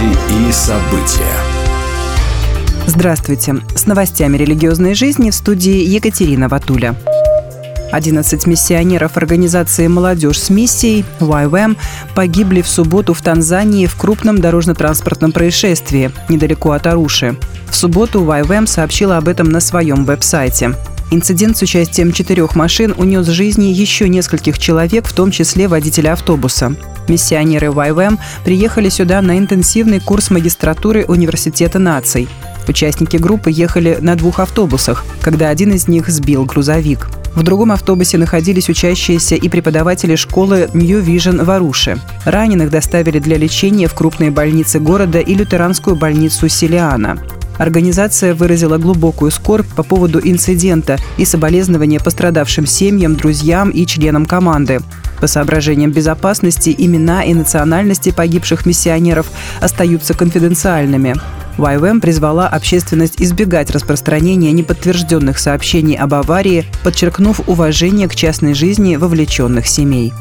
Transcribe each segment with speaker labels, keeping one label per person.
Speaker 1: Новости и события.
Speaker 2: Здравствуйте. С новостями религиозной жизни в студии Екатерина Ватуля. 11 миссионеров организации «Молодежь с миссией» YWAM погибли в субботу в Танзании в крупном дорожно-транспортном происшествии недалеко от Аруши. В субботу YWAM сообщила об этом на своем веб-сайте. Инцидент с участием четырех машин унес жизни еще нескольких человек, в том числе водителя автобуса. Миссионеры YWAM приехали сюда на интенсивный курс магистратуры Университета наций. Участники группы ехали на двух автобусах, когда один из них сбил грузовик. В другом автобусе находились учащиеся и преподаватели школы New Vision в Аруше. Раненых доставили для лечения в крупные больницы города и лютеранскую больницу Силиана. Организация выразила глубокую скорбь по поводу инцидента и соболезнования пострадавшим семьям, друзьям и членам команды. По соображениям безопасности имена и национальности погибших миссионеров остаются конфиденциальными. YWAM призвала общественность избегать распространения неподтвержденных сообщений об аварии, подчеркнув уважение к частной жизни вовлеченных семей.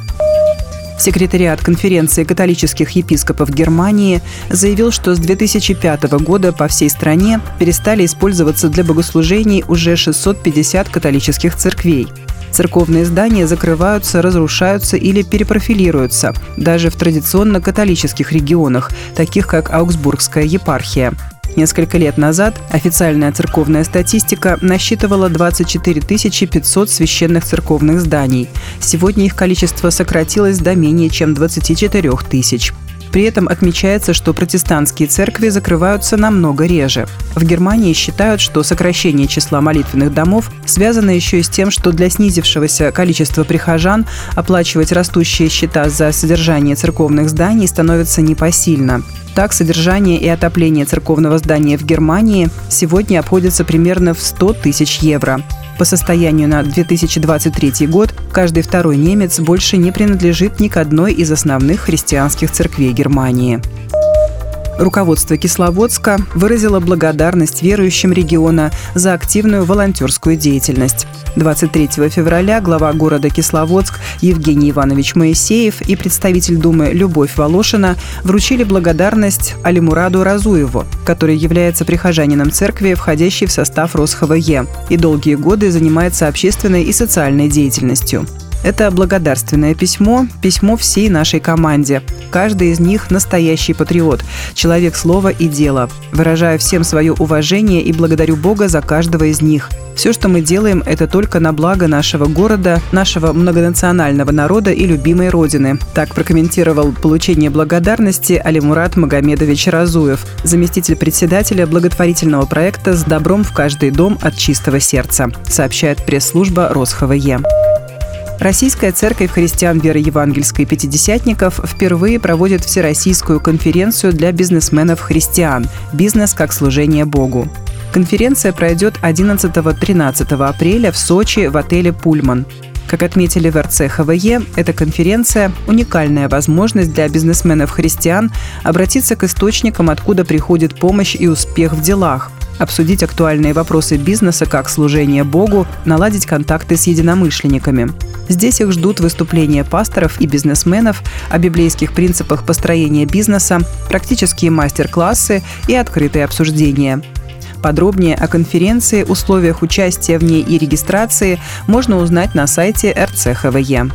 Speaker 2: Секретариат конференции католических епископов Германии заявил, что с 2005 года по всей стране перестали использоваться для богослужений уже 650 католических церквей. Церковные здания закрываются, разрушаются или перепрофилируются, даже в традиционно католических регионах, таких как Аугсбургская епархия. Несколько лет назад официальная церковная статистика насчитывала 24 500 священных церковных зданий. Сегодня их количество сократилось до менее чем 24 тысяч. При этом отмечается, что протестантские церкви закрываются намного реже. В Германии считают, что сокращение числа молитвенных домов связано еще и с тем, что для снизившегося количества прихожан оплачивать растущие счета за содержание церковных зданий становится непосильно. Так, содержание и отопление церковного здания в Германии сегодня обходится примерно в 100 тысяч евро. По состоянию на 2023 год каждый второй немец больше не принадлежит ни к одной из основных христианских церквей Германии. Руководство Кисловодска выразило благодарность верующим региона за активную волонтерскую деятельность. 23 февраля глава города Кисловодск Евгений Иванович Моисеев и представитель Думы Любовь Волошина вручили благодарность Алимураду Разуеву, который является прихожанином церкви, входящей в состав РосХВЕ, и долгие годы занимается общественной и социальной деятельностью. Это благодарственное письмо, письмо всей нашей команде. Каждый из них настоящий патриот, человек слова и дела. Выражаю всем свое уважение и благодарю Бога за каждого из них. Все, что мы делаем, это только на благо нашего города, нашего многонационального народа и любимой Родины. Так прокомментировал получение благодарности Алимурат Магомедович Разуев, заместитель председателя благотворительного проекта «С добром в каждый дом от чистого сердца», сообщает пресс-служба РосХВЕ. Российская церковь христиан веры евангельской пятидесятников впервые проводит всероссийскую конференцию для бизнесменов-христиан «Бизнес как служение Богу». Конференция пройдет 11-13 апреля в Сочи в отеле «Пульман». Как отметили в РЦ ХВЕ, эта конференция – уникальная возможность для бизнесменов-христиан обратиться к источникам, откуда приходит помощь и успех в делах, обсудить актуальные вопросы бизнеса как служение Богу, наладить контакты с единомышленниками. Здесь их ждут выступления пасторов и бизнесменов о библейских принципах построения бизнеса, практические мастер-классы и открытые обсуждения. Подробнее о конференции, условиях участия в ней и регистрации можно узнать на сайте РЦХВЕ.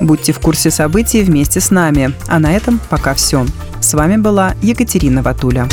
Speaker 2: Будьте в курсе событий вместе с нами. А на этом пока все. С вами была Екатерина Ватуля.